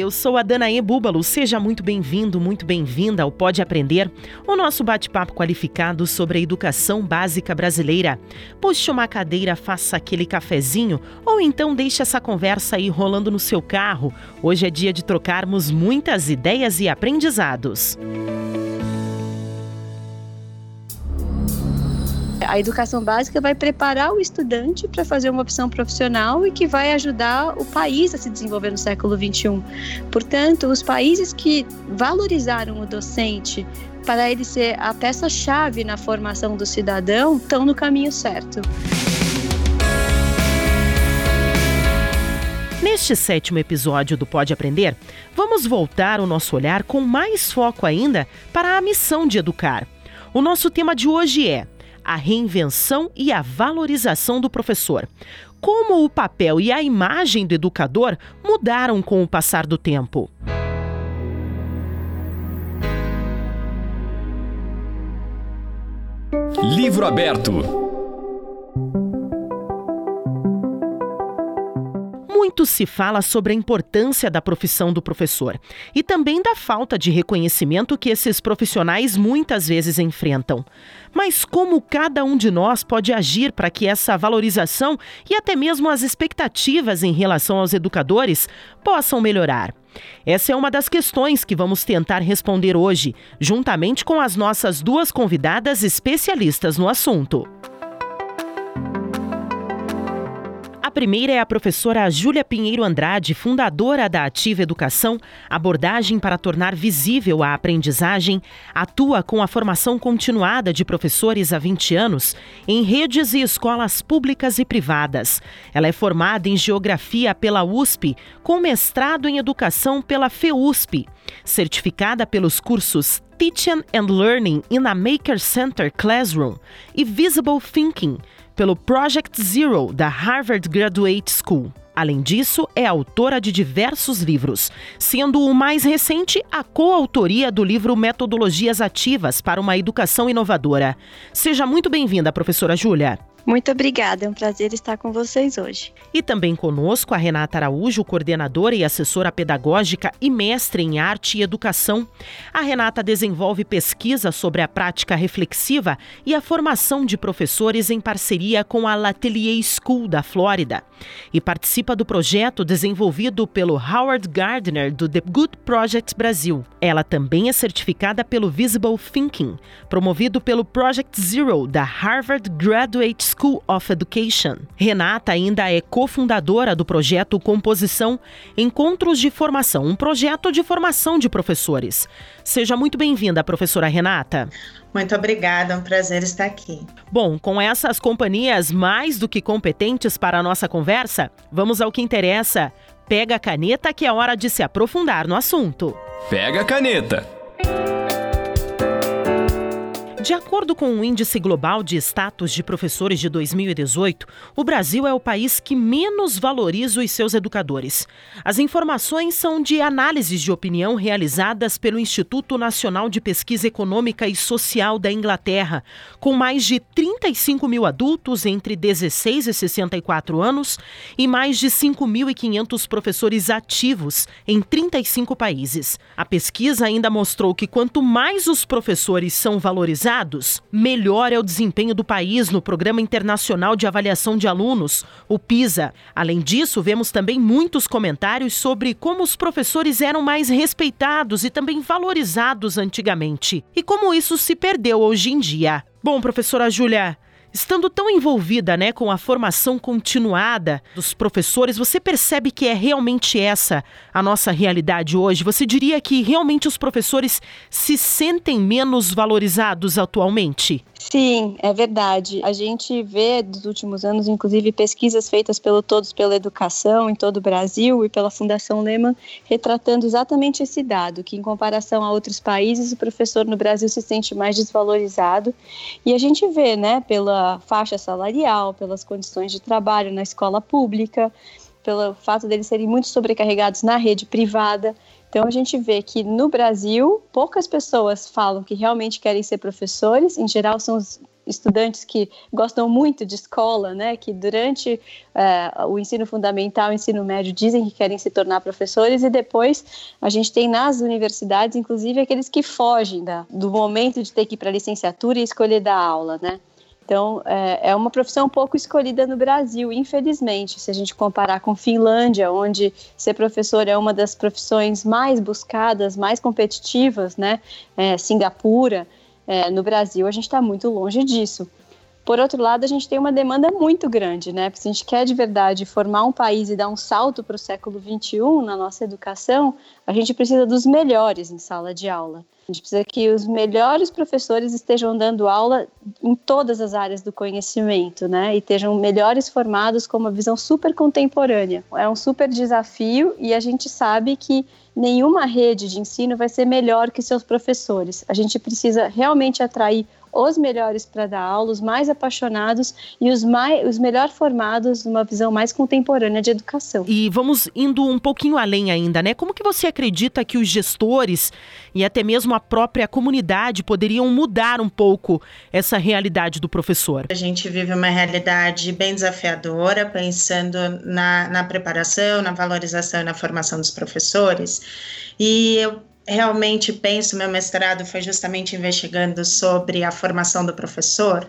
Eu sou a Danaê Búbalo. Seja muito bem-vindo, muito bem-vinda ao Pode Aprender, o nosso bate-papo qualificado sobre a educação básica brasileira. Puxe uma cadeira, faça aquele cafezinho ou então deixe essa conversa aí rolando no seu carro. Hoje é dia de trocarmos muitas ideias e aprendizados. A educação básica vai preparar o estudante para fazer uma opção profissional e que vai ajudar o país a se desenvolver no século XXI. Portanto, os países que valorizaram o docente para ele ser a peça-chave na formação do cidadão estão no caminho certo. Neste sétimo episódio do Pode Aprender, vamos voltar o nosso olhar com mais foco ainda para a missão de educar. O nosso tema de hoje é a reinvenção e a valorização do professor. Como o papel e a imagem do educador mudaram com o passar do tempo. Livro aberto. Muito se fala sobre a importância da profissão do professor e também da falta de reconhecimento que esses profissionais muitas vezes enfrentam. Mas como cada um de nós pode agir para que essa valorização e até mesmo as expectativas em relação aos educadores possam melhorar? Essa é uma das questões que vamos tentar responder hoje, juntamente com as nossas duas convidadas especialistas no assunto. A primeira é a professora Júlia Pinheiro Andrade, fundadora da Ativa Educação, abordagem para tornar visível a aprendizagem, atua com a formação continuada de professores há 20 anos em redes e escolas públicas e privadas. Ela é formada em Geografia pela USP, com mestrado em Educação pela FEUSP, certificada pelos cursos Teaching and Learning in a Maker Center Classroom e Visible Thinking pelo Project Zero da Harvard Graduate School. Além disso, é autora de diversos livros, sendo o mais recente a coautoria do livro Metodologias Ativas para uma Educação Inovadora. Seja muito bem-vinda, professora Júlia. Muito obrigada, é um prazer estar com vocês hoje. E também conosco a Renata Araújo, coordenadora e assessora pedagógica e mestre em arte e educação. A Renata desenvolve pesquisa sobre a prática reflexiva e a formação de professores em parceria com a Latelier School da Flórida e participa do projeto desenvolvido pelo Howard Gardner do The Good Project Brasil. Ela também é certificada pelo Visible Thinking, promovido pelo Project Zero da Harvard Graduate School of Education. Renata ainda é cofundadora do projeto Composição Encontros de Formação, um projeto de formação de professores. Seja muito bem-vinda, professora Renata. Muito obrigada, é um prazer estar aqui. Bom, com essas companhias mais do que competentes para a nossa conversa, vamos ao que interessa. Pega a caneta que é hora de se aprofundar no assunto. Pega a caneta. De acordo com o Índice Global de Status de Professores de 2018, o Brasil é o país que menos valoriza os seus educadores. As informações são de análises de opinião realizadas pelo Instituto Nacional de Pesquisa Econômica e Social da Inglaterra, com mais de 35 mil adultos entre 16 e 64 anos e mais de 5.500 professores ativos em 35 países. A pesquisa ainda mostrou que quanto mais os professores são valorizados, melhor é o desempenho do país no Programa Internacional de Avaliação de Alunos, o PISA. Além disso, vemos também muitos comentários sobre como os professores eram mais respeitados e também valorizados antigamente e como isso se perdeu hoje em dia. Bom, professora Júlia, Estando tão envolvida né, com a formação continuada dos professores, você percebe que é realmente essa a nossa realidade hoje? Você diria que realmente os professores se sentem menos valorizados atualmente? Sim, é verdade. A gente vê dos últimos anos, inclusive, pesquisas feitas pelo Todos pela Educação em todo o Brasil e pela Fundação Lehman, retratando exatamente esse dado, que em comparação a outros países, o professor no Brasil se sente mais desvalorizado. E a gente vê, né, pela pela faixa salarial, pelas condições de trabalho na escola pública, pelo fato deles serem muito sobrecarregados na rede privada. Então a gente vê que no Brasil poucas pessoas falam que realmente querem ser professores, em geral são os estudantes que gostam muito de escola, né, que durante uh, o ensino fundamental, o ensino médio, dizem que querem se tornar professores, e depois a gente tem nas universidades, inclusive, aqueles que fogem da, do momento de ter que ir para a licenciatura e escolher dar aula, né. Então, é, é uma profissão pouco escolhida no Brasil, infelizmente, se a gente comparar com Finlândia, onde ser professor é uma das profissões mais buscadas, mais competitivas, né? É, Singapura, é, no Brasil, a gente está muito longe disso. Por outro lado, a gente tem uma demanda muito grande, né? Porque se a gente quer de verdade formar um país e dar um salto para o século XXI na nossa educação, a gente precisa dos melhores em sala de aula. A gente precisa que os melhores professores estejam dando aula em todas as áreas do conhecimento, né? E estejam melhores formados com uma visão super contemporânea. É um super desafio e a gente sabe que nenhuma rede de ensino vai ser melhor que seus professores. A gente precisa realmente atrair os melhores para dar aula, os mais apaixonados e os, mais, os melhor formados numa visão mais contemporânea de educação. E vamos indo um pouquinho além ainda, né? Como que você acredita que os gestores e até mesmo a própria comunidade poderiam mudar um pouco essa realidade do professor? A gente vive uma realidade bem desafiadora, pensando na, na preparação, na valorização e na formação dos professores. E eu realmente penso, meu mestrado foi justamente investigando sobre a formação do professor.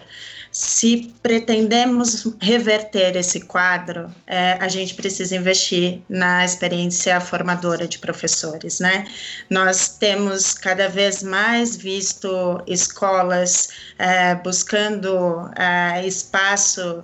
Se pretendemos reverter esse quadro, é, a gente precisa investir na experiência formadora de professores, né? Nós temos cada vez mais visto escolas é, buscando é, espaço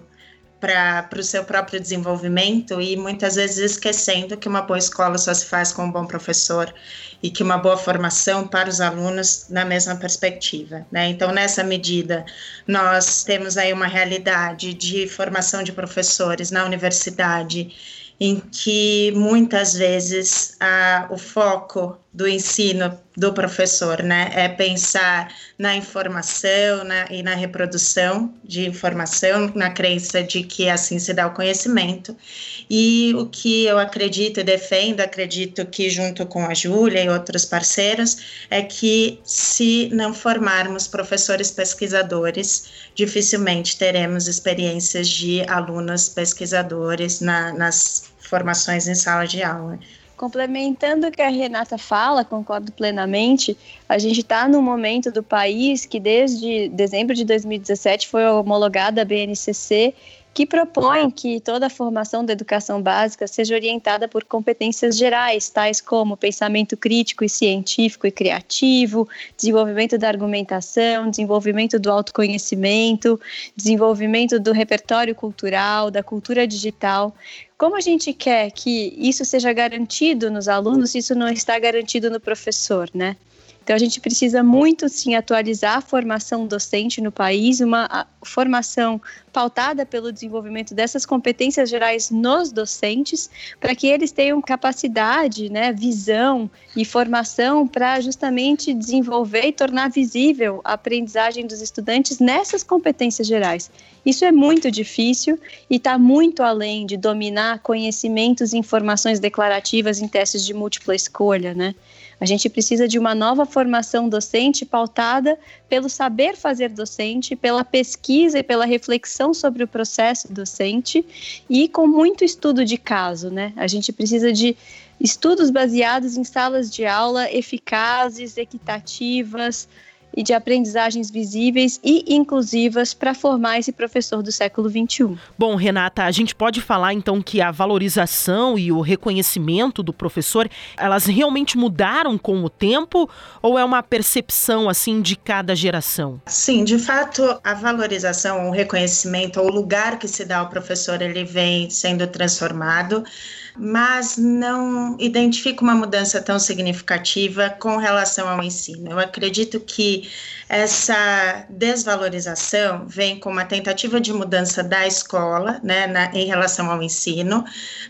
para o seu próprio desenvolvimento e muitas vezes esquecendo que uma boa escola só se faz com um bom professor e que uma boa formação para os alunos na mesma perspectiva. Né? Então, nessa medida, nós temos aí uma realidade de formação de professores na universidade em que muitas vezes a, o foco do ensino do professor, né, é pensar na informação na, e na reprodução de informação, na crença de que assim se dá o conhecimento. E o que eu acredito e defendo, acredito que junto com a Júlia e outros parceiros, é que se não formarmos professores pesquisadores, dificilmente teremos experiências de alunos pesquisadores na, nas formações em sala de aula. Complementando o que a Renata fala, concordo plenamente. A gente está num momento do país que, desde dezembro de 2017, foi homologada a BNCC que propõe que toda a formação da educação básica seja orientada por competências gerais, tais como pensamento crítico e científico e criativo, desenvolvimento da argumentação, desenvolvimento do autoconhecimento, desenvolvimento do repertório cultural, da cultura digital. Como a gente quer que isso seja garantido nos alunos, isso não está garantido no professor, né? Então, a gente precisa muito, sim, atualizar a formação docente no país, uma formação pautada pelo desenvolvimento dessas competências gerais nos docentes, para que eles tenham capacidade, né, visão e formação para justamente desenvolver e tornar visível a aprendizagem dos estudantes nessas competências gerais. Isso é muito difícil e está muito além de dominar conhecimentos e informações declarativas em testes de múltipla escolha, né? A gente precisa de uma nova formação docente pautada pelo saber fazer docente, pela pesquisa e pela reflexão sobre o processo docente e com muito estudo de caso, né? A gente precisa de estudos baseados em salas de aula eficazes, equitativas, e de aprendizagens visíveis e inclusivas para formar esse professor do século XXI. Bom, Renata, a gente pode falar então que a valorização e o reconhecimento do professor, elas realmente mudaram com o tempo ou é uma percepção assim de cada geração? Sim, de fato, a valorização, o reconhecimento, o lugar que se dá ao professor, ele vem sendo transformado mas não identifico uma mudança tão significativa com relação ao ensino. Eu acredito que essa desvalorização vem com uma tentativa de mudança da escola, né, na, em relação ao ensino,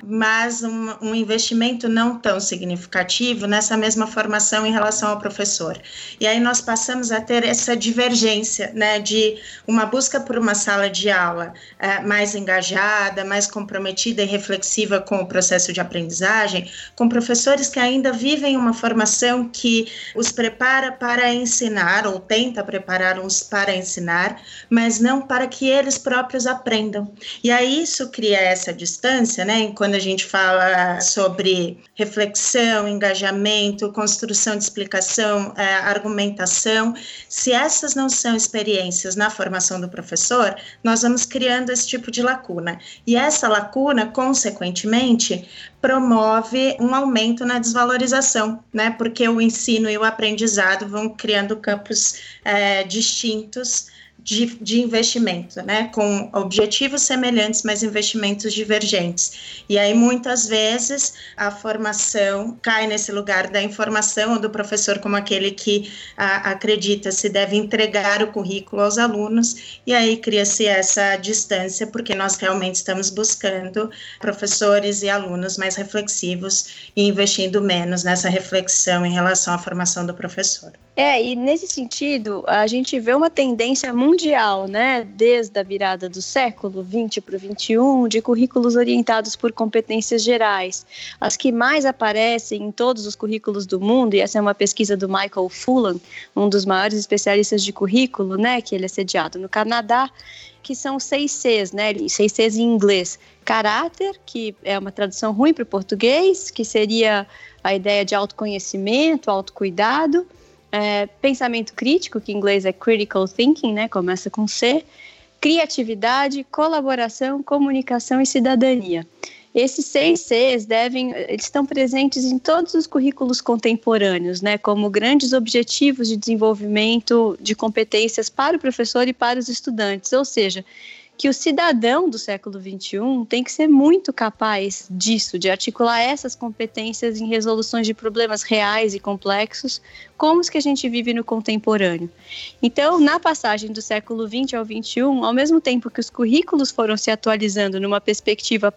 mas um, um investimento não tão significativo nessa mesma formação em relação ao professor. E aí nós passamos a ter essa divergência, né, de uma busca por uma sala de aula é, mais engajada, mais comprometida e reflexiva com o processo de aprendizagem, com professores que ainda vivem uma formação que os prepara para ensinar ou tem tenta preparar-os para ensinar, mas não para que eles próprios aprendam. E aí isso cria essa distância, né? Quando a gente fala sobre reflexão, engajamento, construção de explicação, é, argumentação, se essas não são experiências na formação do professor, nós vamos criando esse tipo de lacuna. E essa lacuna, consequentemente, promove um aumento na desvalorização, né? Porque o ensino e o aprendizado vão criando campos é, distintos de, de investimento, né, com objetivos semelhantes, mas investimentos divergentes. E aí, muitas vezes, a formação cai nesse lugar da informação ou do professor como aquele que a, acredita se deve entregar o currículo aos alunos, e aí cria-se essa distância, porque nós realmente estamos buscando professores e alunos mais reflexivos e investindo menos nessa reflexão em relação à formação do professor. É, e nesse sentido, a gente vê uma tendência mundial, né, desde a virada do século 20 para o 21, de currículos orientados por competências gerais. As que mais aparecem em todos os currículos do mundo, e essa é uma pesquisa do Michael Fullan, um dos maiores especialistas de currículo, né, que ele é sediado no Canadá, que são seis Cs, né? Seis Cs em inglês. Caráter, que é uma tradução ruim para o português, que seria a ideia de autoconhecimento, autocuidado é, pensamento crítico, que em inglês é critical thinking, né, começa com C, criatividade, colaboração, comunicação e cidadania. Esses seis Cs devem, eles estão presentes em todos os currículos contemporâneos, né, como grandes objetivos de desenvolvimento de competências para o professor e para os estudantes, ou seja, que o cidadão do século XXI tem que ser muito capaz disso, de articular essas competências em resoluções de problemas reais e complexos, como os que a gente vive no contemporâneo. Então, na passagem do século XX ao XXI, ao mesmo tempo que os currículos foram se atualizando numa perspectiva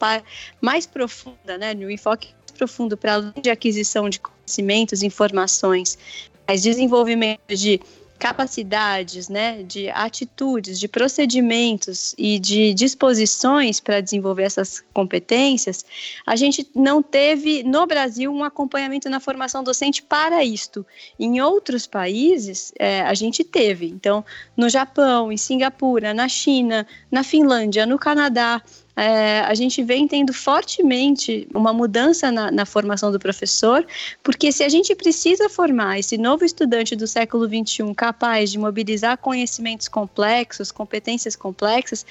mais profunda, né, no enfoque profundo para além de aquisição de conhecimentos, informações, mas desenvolvimento de capacidades, né, de atitudes, de procedimentos e de disposições para desenvolver essas competências, a gente não teve no Brasil um acompanhamento na formação docente para isto. Em outros países, é, a gente teve. Então, no Japão, em Singapura, na China, na Finlândia, no Canadá, é, a gente vem tendo fortemente uma mudança na, na, formação do professor, porque se a gente precisa formar esse novo estudante do século XXI capaz de mobilizar conhecimentos complexos, competências complexas,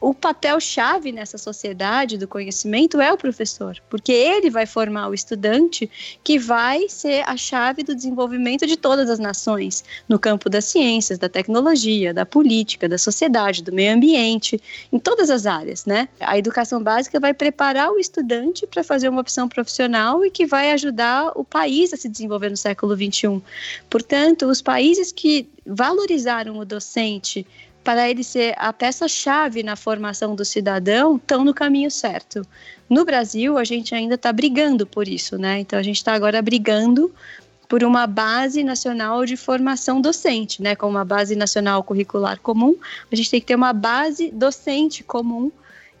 o papel-chave nessa sociedade do conhecimento é o professor, porque ele vai formar o estudante que vai ser a chave do desenvolvimento de todas as nações, no campo das ciências, da tecnologia, da política, da sociedade, do meio ambiente, em todas as áreas, né? A educação básica vai preparar o estudante para fazer uma opção profissional e que vai ajudar o país a se desenvolver no século XXI. Portanto, os países que valorizaram o docente para ele ser a peça-chave na formação do cidadão, estão no caminho certo. No Brasil, a gente ainda está brigando por isso, né? Então, a gente está agora brigando por uma base nacional de formação docente, né? Como uma base nacional curricular comum, a gente tem que ter uma base docente comum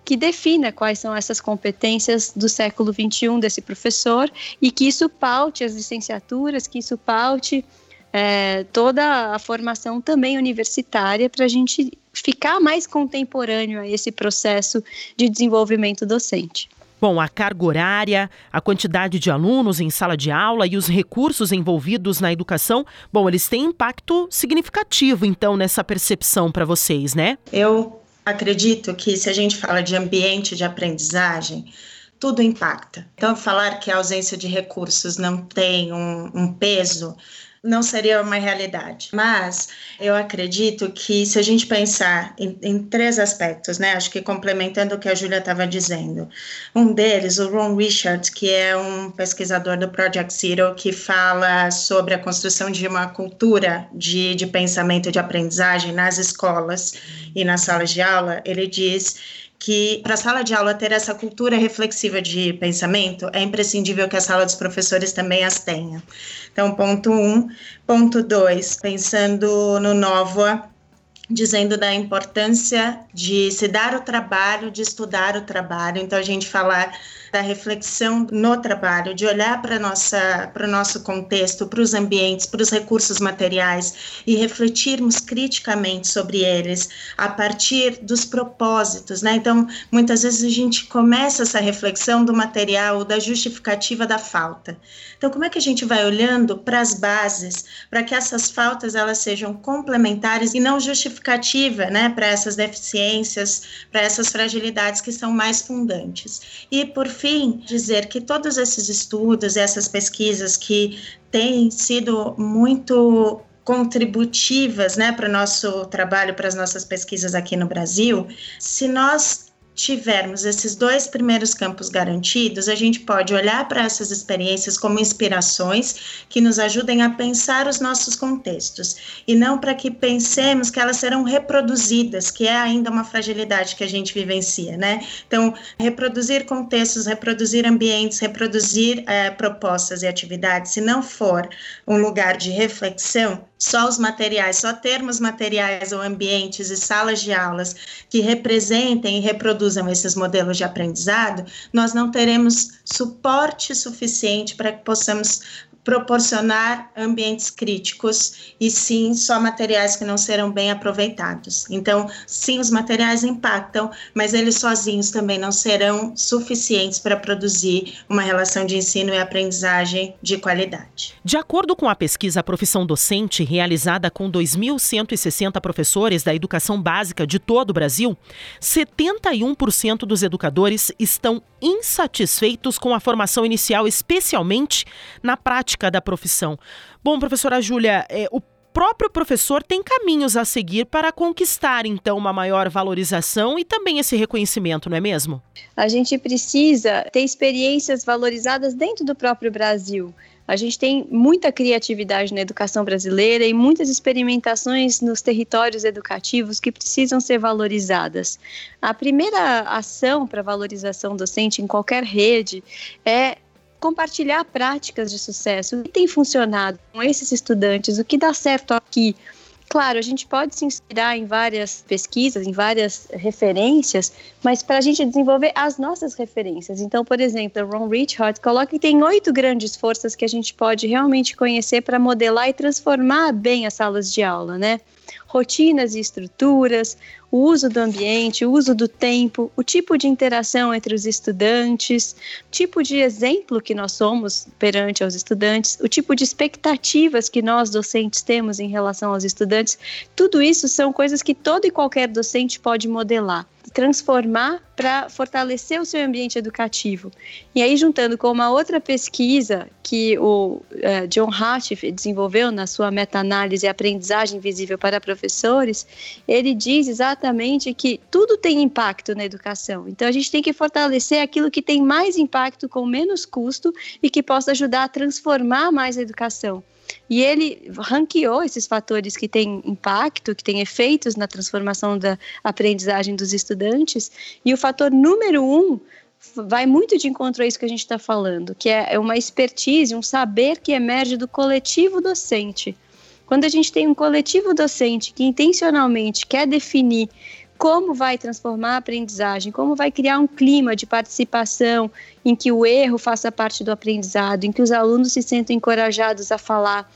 que defina quais são essas competências do século XXI desse professor e que isso paute as licenciaturas, que isso paute é, toda a formação também universitária para a gente ficar mais contemporâneo a esse processo de desenvolvimento docente. Bom, a carga horária, a quantidade de alunos em sala de aula e os recursos envolvidos na educação, bom, eles têm impacto significativo, então, nessa percepção para vocês, né? Eu acredito que se a gente fala de ambiente de aprendizagem, tudo impacta. Então, falar que a ausência de recursos não tem um, um peso não seria uma realidade. Mas eu acredito que se a gente pensar em, em três aspectos, né, acho que complementando o que a Júlia estava dizendo, um deles, o Ron Richard, que é um pesquisador do Project Zero, que fala sobre a construção de uma cultura de, de pensamento de aprendizagem nas escolas e nas salas de aula, ele diz que para a sala de aula ter essa cultura reflexiva de pensamento, é imprescindível que a sala dos professores também as tenha. Então, ponto um. Ponto dois, pensando no Nova, dizendo da importância de se dar o trabalho, de estudar o trabalho. Então, a gente falar da reflexão no trabalho, de olhar para nossa para o nosso contexto, para os ambientes, para os recursos materiais e refletirmos criticamente sobre eles a partir dos propósitos, né? Então, muitas vezes a gente começa essa reflexão do material, da justificativa da falta. Então, como é que a gente vai olhando para as bases, para que essas faltas elas sejam complementares e não justificativa, né, para essas deficiências, para essas fragilidades que são mais fundantes. E por fim, dizer que todos esses estudos, essas pesquisas que têm sido muito contributivas né, para o nosso trabalho, para as nossas pesquisas aqui no Brasil, se nós tivermos esses dois primeiros campos garantidos, a gente pode olhar para essas experiências como inspirações que nos ajudem a pensar os nossos contextos e não para que pensemos que elas serão reproduzidas, que é ainda uma fragilidade que a gente vivencia, né? Então, reproduzir contextos, reproduzir ambientes, reproduzir é, propostas e atividades, se não for um lugar de reflexão, só os materiais, só termos materiais ou ambientes e salas de aulas que representem e reproduzam esses modelos de aprendizado, nós não teremos suporte suficiente para que possamos proporcionar ambientes críticos e sim só materiais que não serão bem aproveitados. Então, sim, os materiais impactam, mas eles sozinhos também não serão suficientes para produzir uma relação de ensino e aprendizagem de qualidade. De acordo com a pesquisa Profissão Docente, realizada com 2.160 professores da educação básica de todo o Brasil, 71% dos educadores estão insatisfeitos com a formação inicial, especialmente na prática da profissão. Bom, professora Júlia, é, o próprio professor tem caminhos a seguir para conquistar, então, uma maior valorização e também esse reconhecimento, não é mesmo? A gente precisa ter experiências valorizadas dentro do próprio Brasil. A gente tem muita criatividade na educação brasileira e muitas experimentações nos territórios educativos que precisam ser valorizadas. A primeira ação para valorização docente em qualquer rede é compartilhar práticas de sucesso, o que tem funcionado com esses estudantes, o que dá certo aqui. Claro, a gente pode se inspirar em várias pesquisas, em várias referências, mas para a gente desenvolver as nossas referências. Então, por exemplo, Ron Richard coloca que tem oito grandes forças que a gente pode realmente conhecer para modelar e transformar bem as salas de aula, né? Rotinas e estruturas, o uso do ambiente, o uso do tempo, o tipo de interação entre os estudantes, o tipo de exemplo que nós somos perante aos estudantes, o tipo de expectativas que nós docentes temos em relação aos estudantes, tudo isso são coisas que todo e qualquer docente pode modelar transformar para fortalecer o seu ambiente educativo. E aí, juntando com uma outra pesquisa que o uh, John Hatch desenvolveu na sua meta-análise Aprendizagem Visível para Professores, ele diz exatamente que tudo tem impacto na educação. Então, a gente tem que fortalecer aquilo que tem mais impacto com menos custo e que possa ajudar a transformar mais a educação. E ele ranqueou esses fatores que têm impacto, que têm efeitos na transformação da aprendizagem dos estudantes. E o fator número um vai muito de encontro a isso que a gente está falando, que é, é uma expertise, um saber que emerge do coletivo docente. Quando a gente tem um coletivo docente que intencionalmente quer definir como vai transformar a aprendizagem, como vai criar um clima de participação em que o erro faça parte do aprendizado, em que os alunos se sintam encorajados a falar,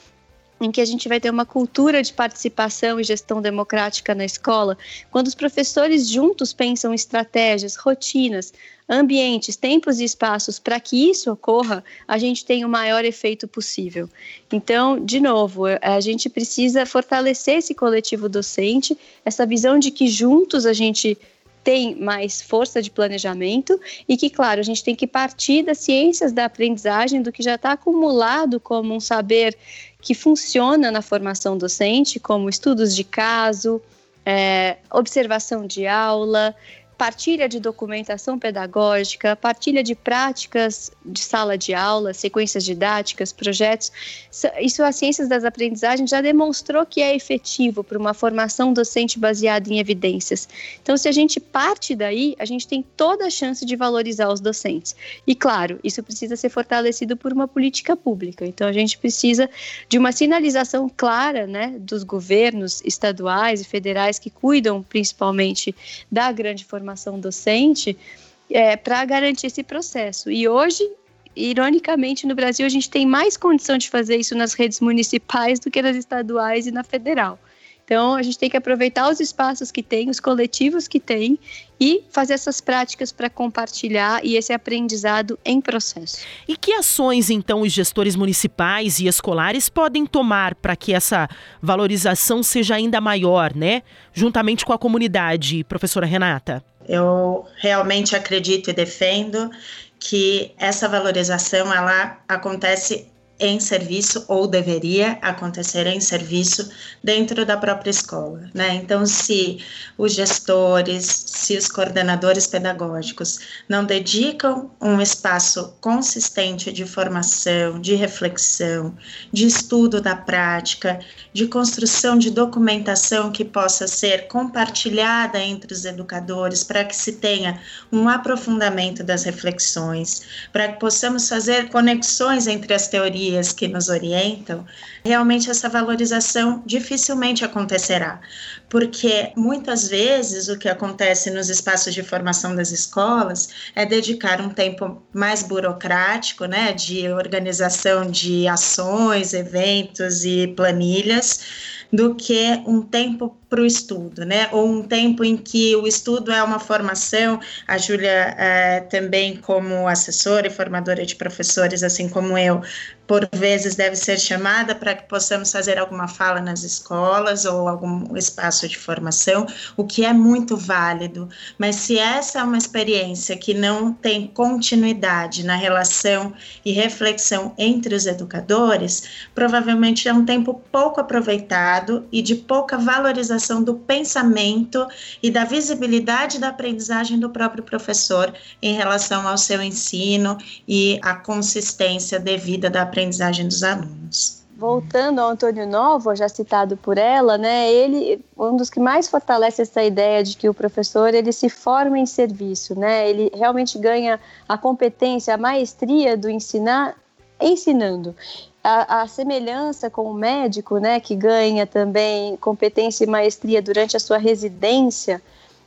em que a gente vai ter uma cultura de participação e gestão democrática na escola, quando os professores juntos pensam estratégias, rotinas, ambientes, tempos e espaços para que isso ocorra, a gente tem o maior efeito possível. Então, de novo, a gente precisa fortalecer esse coletivo docente, essa visão de que juntos a gente tem mais força de planejamento e que, claro, a gente tem que partir das ciências da aprendizagem, do que já está acumulado como um saber que funciona na formação docente, como estudos de caso, é, observação de aula, partilha de documentação pedagógica, partilha de práticas de sala de aula, sequências didáticas, projetos. Isso a Ciências das Aprendizagens já demonstrou que é efetivo para uma formação docente baseada em evidências. Então, se a gente parte daí, a gente tem toda a chance de valorizar os docentes. E, claro, isso precisa ser fortalecido por uma política pública. Então, a gente precisa de uma sinalização clara né, dos governos estaduais e federais que cuidam principalmente da grande formação formação docente é, para garantir esse processo. E hoje, ironicamente, no Brasil, a gente tem mais condição de fazer isso nas redes municipais do que nas estaduais e na federal. Então, a gente tem que aproveitar os espaços que tem, os coletivos que tem e fazer essas práticas para compartilhar e esse aprendizado em processo. E que ações, então, os gestores municipais e escolares podem tomar para que essa valorização seja ainda maior, né? Juntamente com a comunidade, professora Renata? Eu realmente acredito e defendo que essa valorização ela acontece em serviço ou deveria acontecer em serviço dentro da própria escola, né? Então, se os gestores, se os coordenadores pedagógicos não dedicam um espaço consistente de formação, de reflexão, de estudo da prática, de construção de documentação que possa ser compartilhada entre os educadores para que se tenha um aprofundamento das reflexões, para que possamos fazer conexões entre as teorias que nos orientam, realmente essa valorização dificilmente acontecerá, porque muitas vezes o que acontece nos espaços de formação das escolas é dedicar um tempo mais burocrático, né, de organização de ações, eventos e planilhas, do que um tempo para o estudo, né? Ou um tempo em que o estudo é uma formação. A Júlia é, também, como assessora e formadora de professores, assim como eu, por vezes deve ser chamada para que possamos fazer alguma fala nas escolas ou algum espaço de formação, o que é muito válido. Mas se essa é uma experiência que não tem continuidade na relação e reflexão entre os educadores, provavelmente é um tempo pouco aproveitado e de pouca valorização do pensamento e da visibilidade da aprendizagem do próprio professor em relação ao seu ensino e a consistência devida da aprendizagem dos alunos voltando ao Antônio Novo, já citado por ela, né, ele um dos que mais fortalece essa ideia de que o professor ele se forma em serviço, né, ele realmente ganha a competência, a maestria do ensinar ensinando a, a, semelhança com o médico, né, que ganha também competência e maestria durante a sua residência,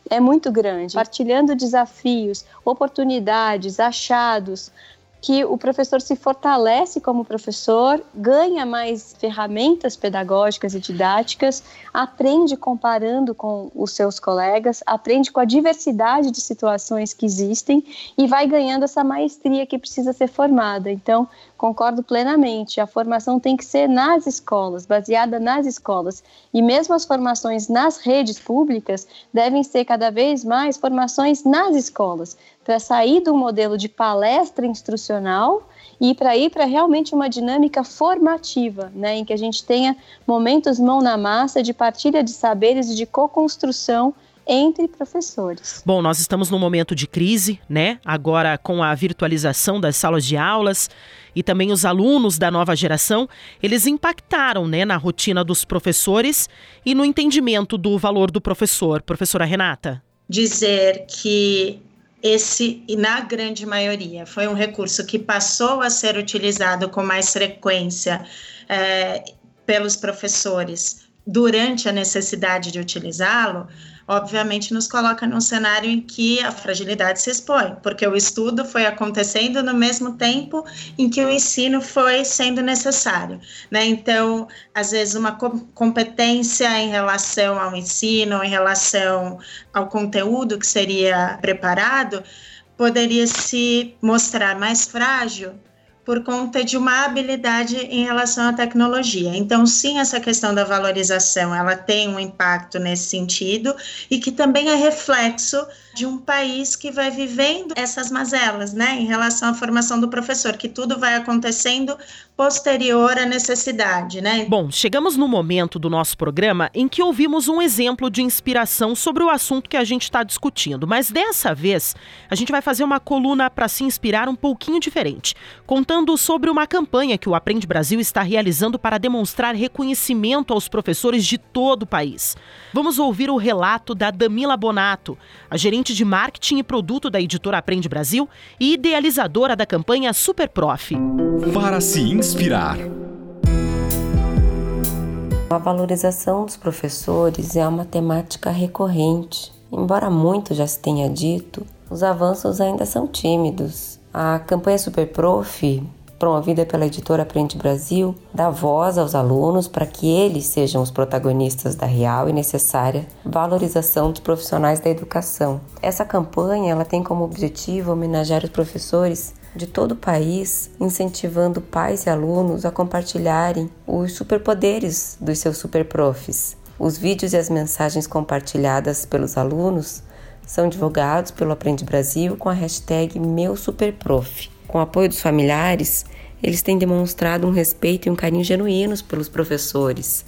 é muito grande. Partilhando desafios, oportunidades, achados, que o professor se fortalece como professor, ganha mais ferramentas pedagógicas e didáticas, aprende comparando com os seus colegas, aprende com a diversidade de situações que existem e vai ganhando essa maestria que precisa ser formada. Então, concordo plenamente, a formação tem que ser nas escolas, baseada nas escolas. E mesmo as formações nas redes públicas devem ser cada vez mais formações nas escolas para sair do modelo de palestra instrucional e para ir para realmente uma dinâmica formativa, né, em que a gente tenha momentos mão na massa de partilha de saberes e de co-construção entre professores. Bom, nós estamos num momento de crise, né? Agora com a virtualização das salas de aulas e também os alunos da nova geração, eles impactaram, né, na rotina dos professores e no entendimento do valor do professor. Professora Renata. Dizer que esse, na grande maioria, foi um recurso que passou a ser utilizado com mais frequência é, pelos professores durante a necessidade de utilizá-lo, obviamente nos coloca num cenário em que a fragilidade se expõe, porque o estudo foi acontecendo no mesmo tempo em que o ensino foi sendo necessário, né? Então, às vezes uma competência em relação ao ensino, em relação ao conteúdo que seria preparado, poderia se mostrar mais frágil por conta de uma habilidade em relação à tecnologia. Então, sim, essa questão da valorização, ela tem um impacto nesse sentido e que também é reflexo de um país que vai vivendo essas mazelas, né, em relação à formação do professor, que tudo vai acontecendo posterior à necessidade, né? Bom, chegamos no momento do nosso programa em que ouvimos um exemplo de inspiração sobre o assunto que a gente está discutindo, mas dessa vez a gente vai fazer uma coluna para se inspirar um pouquinho diferente, contando sobre uma campanha que o Aprende Brasil está realizando para demonstrar reconhecimento aos professores de todo o país. Vamos ouvir o relato da Damila Bonato, a gerente de marketing e produto da editora Aprende Brasil e idealizadora da campanha Super Prof. Para se inspirar. A valorização dos professores é uma temática recorrente. Embora muito já se tenha dito, os avanços ainda são tímidos. A campanha Super Prof promovida pela editora Aprende Brasil, dá voz aos alunos para que eles sejam os protagonistas da real e necessária valorização dos profissionais da educação. Essa campanha ela tem como objetivo homenagear os professores de todo o país, incentivando pais e alunos a compartilharem os superpoderes dos seus superprofs. Os vídeos e as mensagens compartilhadas pelos alunos são divulgados pelo Aprende Brasil com a hashtag MeuSuperProf. Com o apoio dos familiares, eles têm demonstrado um respeito e um carinho genuínos pelos professores.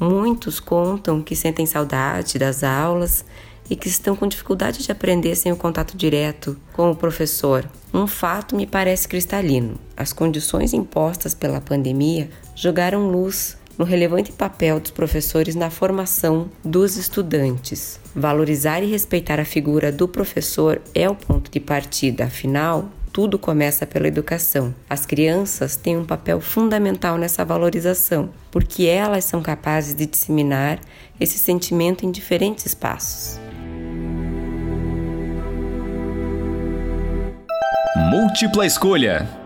Muitos contam que sentem saudade das aulas e que estão com dificuldade de aprender sem o contato direto com o professor. Um fato me parece cristalino: as condições impostas pela pandemia jogaram luz no relevante papel dos professores na formação dos estudantes. Valorizar e respeitar a figura do professor é o ponto de partida, afinal, tudo começa pela educação. As crianças têm um papel fundamental nessa valorização, porque elas são capazes de disseminar esse sentimento em diferentes espaços. Múltipla escolha.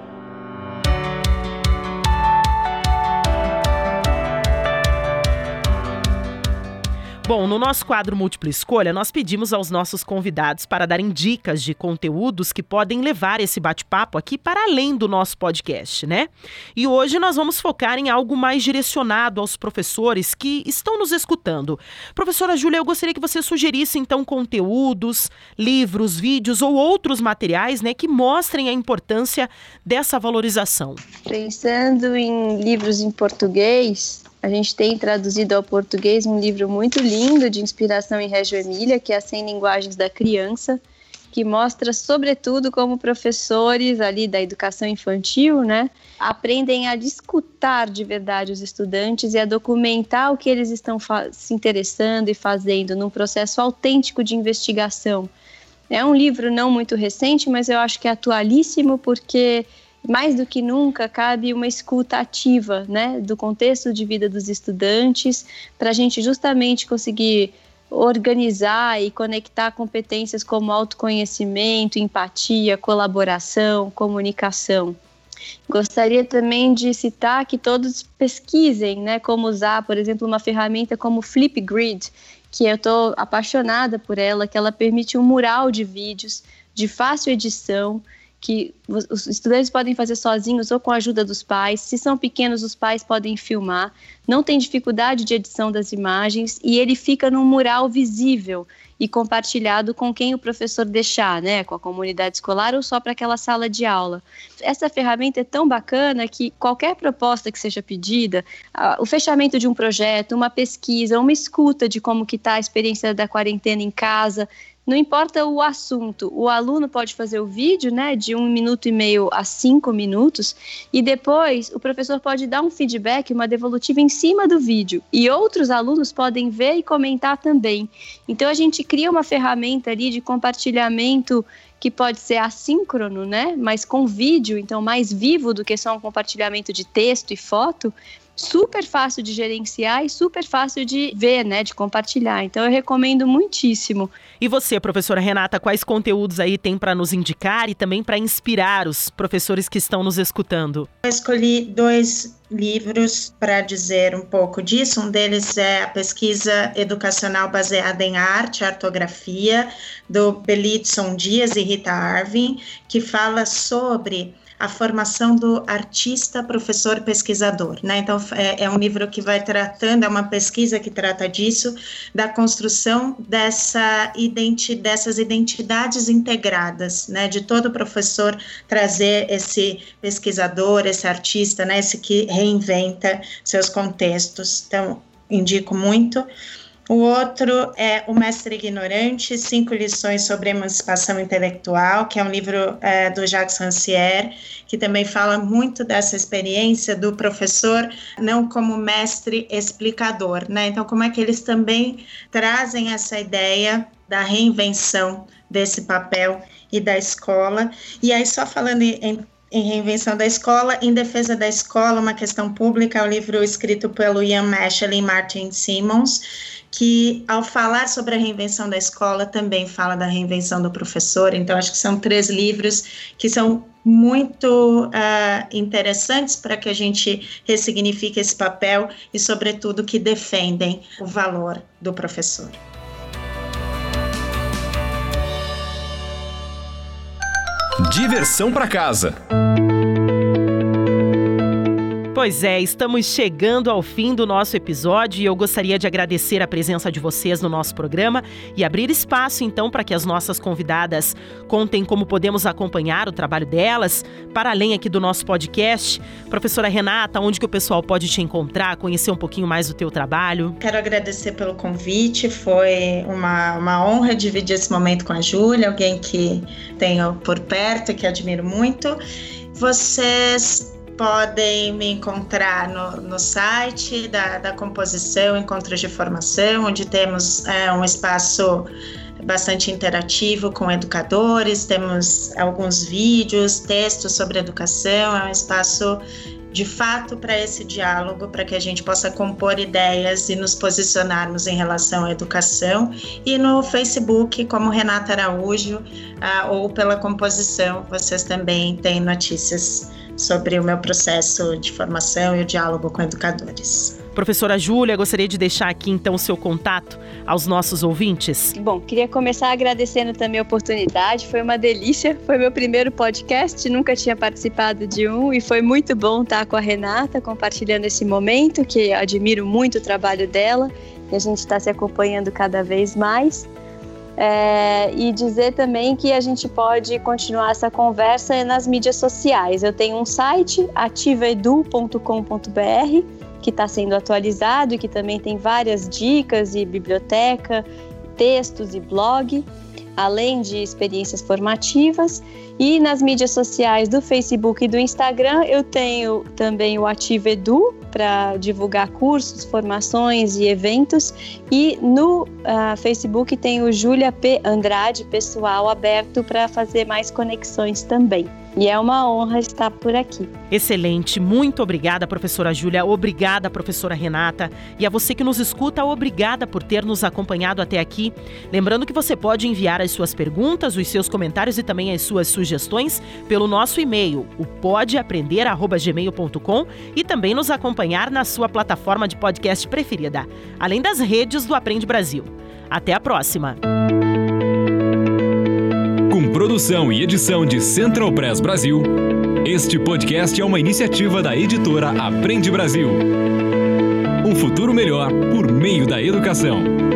Bom, no nosso quadro Múltipla Escolha, nós pedimos aos nossos convidados para darem dicas de conteúdos que podem levar esse bate-papo aqui para além do nosso podcast, né? E hoje nós vamos focar em algo mais direcionado aos professores que estão nos escutando. Professora Júlia, eu gostaria que você sugerisse então conteúdos, livros, vídeos ou outros materiais, né, que mostrem a importância dessa valorização. Pensando em livros em português, a gente tem traduzido ao português um livro muito lindo de inspiração em Reggio Emília, que é 100 Linguagens da Criança, que mostra, sobretudo, como professores ali da educação infantil, né, aprendem a escutar de verdade os estudantes e a documentar o que eles estão se interessando e fazendo num processo autêntico de investigação. É um livro não muito recente, mas eu acho que é atualíssimo porque mais do que nunca, cabe uma escuta ativa né, do contexto de vida dos estudantes, para a gente justamente conseguir organizar e conectar competências como autoconhecimento, empatia, colaboração, comunicação. Gostaria também de citar que todos pesquisem né, como usar, por exemplo, uma ferramenta como Flipgrid, que eu estou apaixonada por ela, que ela permite um mural de vídeos de fácil edição, que os estudantes podem fazer sozinhos ou com a ajuda dos pais. Se são pequenos, os pais podem filmar. Não tem dificuldade de edição das imagens e ele fica num mural visível e compartilhado com quem o professor deixar, né, com a comunidade escolar ou só para aquela sala de aula. Essa ferramenta é tão bacana que qualquer proposta que seja pedida, o fechamento de um projeto, uma pesquisa, uma escuta de como que está a experiência da quarentena em casa, não importa o assunto, o aluno pode fazer o vídeo, né, de um minuto e meio a cinco minutos, e depois o professor pode dar um feedback, uma devolutiva em cima do vídeo, e outros alunos podem ver e comentar também. Então a gente cria uma ferramenta ali de compartilhamento que pode ser assíncrono, né, mas com vídeo, então mais vivo do que só um compartilhamento de texto e foto super fácil de gerenciar e super fácil de ver, né, de compartilhar. Então eu recomendo muitíssimo. E você, professora Renata, quais conteúdos aí tem para nos indicar e também para inspirar os professores que estão nos escutando? Eu escolhi dois livros para dizer um pouco disso. Um deles é a pesquisa educacional baseada em arte, ortografia, do Belitson Dias e Rita Arvin, que fala sobre a formação do artista, professor, pesquisador. Né? Então, é, é, um livro que vai tratando, é uma pesquisa que trata disso, da construção dessa identi dessas identidades integradas, né? de todo professor trazer esse pesquisador, esse artista, né? esse que reinventa seus contextos. Então, indico muito. O outro é O Mestre Ignorante, Cinco Lições sobre Emancipação Intelectual, que é um livro é, do Jacques Rancière, que também fala muito dessa experiência do professor, não como mestre explicador, né? Então, como é que eles também trazem essa ideia da reinvenção desse papel e da escola. E aí, só falando em em Reinvenção da Escola, Em Defesa da Escola, uma questão pública, é um livro escrito pelo Ian Mashley e Martin Simmons, que ao falar sobre a reinvenção da escola também fala da reinvenção do professor. Então acho que são três livros que são muito uh, interessantes para que a gente ressignifique esse papel e, sobretudo, que defendem o valor do professor. Diversão para casa. Pois é, estamos chegando ao fim do nosso episódio e eu gostaria de agradecer a presença de vocês no nosso programa e abrir espaço então para que as nossas convidadas contem como podemos acompanhar o trabalho delas, para além aqui do nosso podcast. Professora Renata, onde que o pessoal pode te encontrar, conhecer um pouquinho mais do teu trabalho? Quero agradecer pelo convite, foi uma, uma honra dividir esse momento com a Júlia, alguém que tenho por perto e que admiro muito. Vocês podem me encontrar no, no site da, da composição Encontros de Formação, onde temos é, um espaço bastante interativo com educadores, temos alguns vídeos, textos sobre educação, é um espaço de fato para esse diálogo, para que a gente possa compor ideias e nos posicionarmos em relação à educação. E no Facebook, como Renata Araújo, ah, ou pela composição, vocês também têm notícias sobre o meu processo de formação e o diálogo com educadores. Professora Júlia, gostaria de deixar aqui então o seu contato aos nossos ouvintes. Bom, queria começar agradecendo também a oportunidade, foi uma delícia, foi meu primeiro podcast, nunca tinha participado de um e foi muito bom estar com a Renata compartilhando esse momento, que admiro muito o trabalho dela e a gente está se acompanhando cada vez mais. É, e dizer também que a gente pode continuar essa conversa nas mídias sociais. Eu tenho um site, ativaedu.com.br, que está sendo atualizado e que também tem várias dicas e biblioteca, textos e blog, além de experiências formativas. E nas mídias sociais do Facebook e do Instagram, eu tenho também o Ativa Edu para divulgar cursos, formações e eventos. E no uh, Facebook tem o Júlia P. Andrade, pessoal aberto para fazer mais conexões também. E é uma honra estar por aqui. Excelente. Muito obrigada, professora Júlia. Obrigada, professora Renata. E a você que nos escuta, obrigada por ter nos acompanhado até aqui. Lembrando que você pode enviar as suas perguntas, os seus comentários e também as suas sugestões pelo nosso e-mail, o podeaprender@gmail.com e também nos acompanhar na sua plataforma de podcast preferida, além das redes do Aprende Brasil. Até a próxima. Com produção e edição de Central Press Brasil, este podcast é uma iniciativa da editora Aprende Brasil. Um futuro melhor por meio da educação.